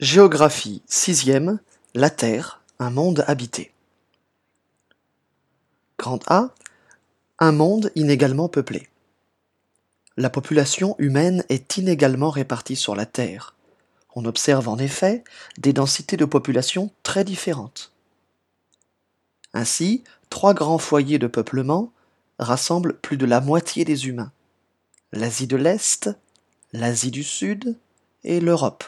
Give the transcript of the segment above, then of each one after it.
Géographie sixième La Terre, un monde habité. Grand A. Un monde inégalement peuplé. La population humaine est inégalement répartie sur la Terre. On observe en effet des densités de population très différentes. Ainsi, trois grands foyers de peuplement rassemblent plus de la moitié des humains. L'Asie de l'Est, l'Asie du Sud et l'Europe.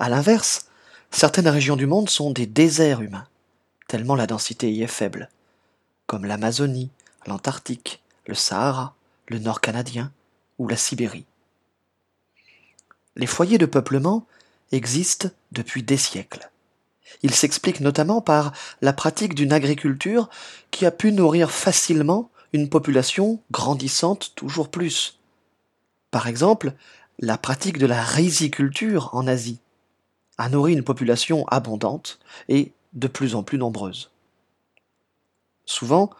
A l'inverse, certaines régions du monde sont des déserts humains, tellement la densité y est faible, comme l'Amazonie, l'Antarctique, le Sahara, le Nord canadien ou la Sibérie. Les foyers de peuplement existent depuis des siècles. Ils s'expliquent notamment par la pratique d'une agriculture qui a pu nourrir facilement une population grandissante toujours plus. Par exemple, la pratique de la riziculture en Asie a nourri une population abondante et de plus en plus nombreuse. Souvent,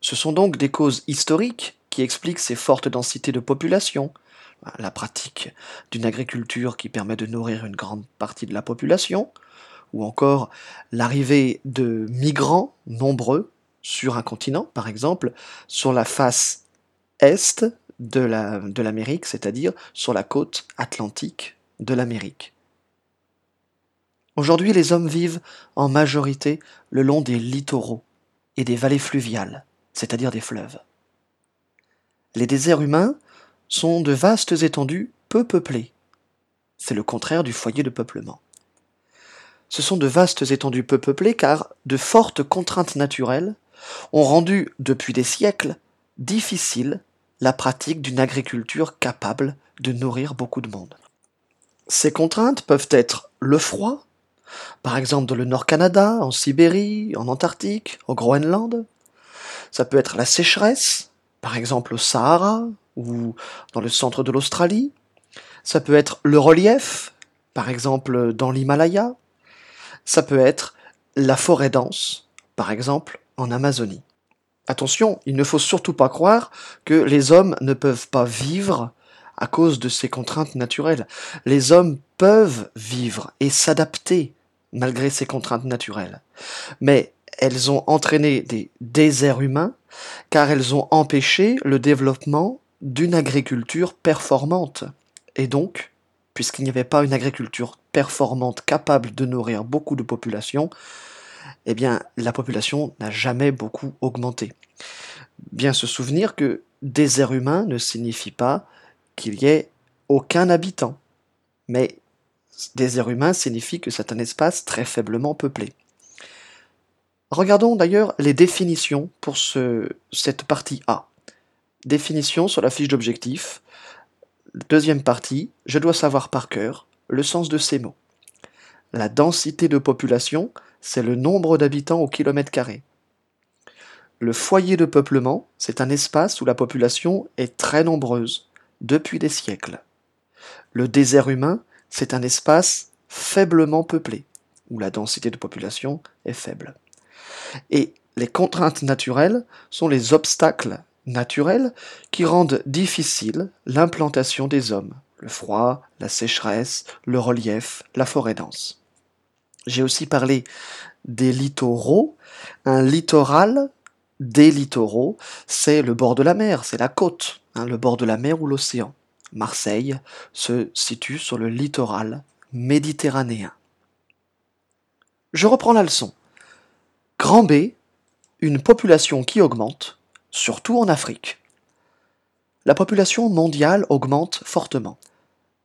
ce sont donc des causes historiques qui expliquent ces fortes densités de population, la pratique d'une agriculture qui permet de nourrir une grande partie de la population, ou encore l'arrivée de migrants nombreux sur un continent, par exemple sur la face est de l'Amérique, c'est-à-dire sur la côte atlantique de l'Amérique. Aujourd'hui, les hommes vivent en majorité le long des littoraux et des vallées fluviales, c'est-à-dire des fleuves. Les déserts humains sont de vastes étendues peu peuplées. C'est le contraire du foyer de peuplement. Ce sont de vastes étendues peu peuplées car de fortes contraintes naturelles ont rendu depuis des siècles difficile la pratique d'une agriculture capable de nourrir beaucoup de monde. Ces contraintes peuvent être le froid, par exemple dans le Nord Canada, en Sibérie, en Antarctique, au Groenland. Ça peut être la sécheresse, par exemple au Sahara ou dans le centre de l'Australie. Ça peut être le relief, par exemple dans l'Himalaya. Ça peut être la forêt dense, par exemple en Amazonie. Attention, il ne faut surtout pas croire que les hommes ne peuvent pas vivre à cause de ces contraintes naturelles. Les hommes peuvent vivre et s'adapter malgré ces contraintes naturelles. Mais elles ont entraîné des déserts humains car elles ont empêché le développement d'une agriculture performante. Et donc, puisqu'il n'y avait pas une agriculture performante capable de nourrir beaucoup de populations, eh bien, la population n'a jamais beaucoup augmenté. Bien se souvenir que désert humain ne signifie pas qu'il y ait aucun habitant, mais désert humain signifie que c'est un espace très faiblement peuplé. Regardons d'ailleurs les définitions pour ce, cette partie A. Définition sur la fiche d'objectif. Deuxième partie, je dois savoir par cœur le sens de ces mots. La densité de population, c'est le nombre d'habitants au kilomètre carré. Le foyer de peuplement, c'est un espace où la population est très nombreuse, depuis des siècles. Le désert humain, c'est un espace faiblement peuplé, où la densité de population est faible. Et les contraintes naturelles sont les obstacles naturels qui rendent difficile l'implantation des hommes, le froid, la sécheresse, le relief, la forêt dense. J'ai aussi parlé des littoraux. Un littoral, des littoraux, c'est le bord de la mer, c'est la côte, hein, le bord de la mer ou l'océan. Marseille se situe sur le littoral méditerranéen. Je reprends la leçon. Grand B, une population qui augmente, surtout en Afrique. La population mondiale augmente fortement.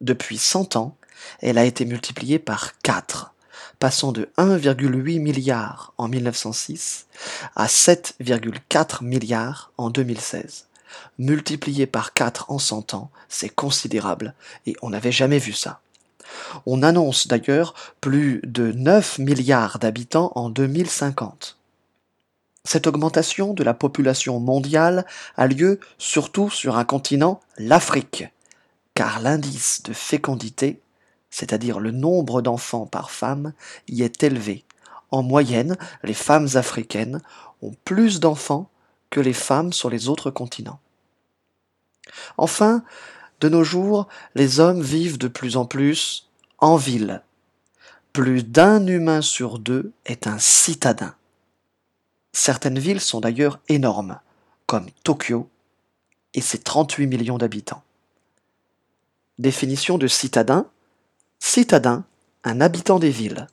Depuis 100 ans, elle a été multipliée par 4, passant de 1,8 milliard en 1906 à 7,4 milliards en 2016 multiplié par 4 en 100 ans, c'est considérable, et on n'avait jamais vu ça. On annonce d'ailleurs plus de 9 milliards d'habitants en 2050. Cette augmentation de la population mondiale a lieu surtout sur un continent, l'Afrique, car l'indice de fécondité, c'est-à-dire le nombre d'enfants par femme, y est élevé. En moyenne, les femmes africaines ont plus d'enfants que les femmes sur les autres continents. Enfin, de nos jours, les hommes vivent de plus en plus en ville, Plus d'un humain sur deux est un citadin. Certaines villes sont d'ailleurs énormes, comme Tokyo et ses 38 millions d'habitants. Définition de citadin. Citadin, un habitant des villes.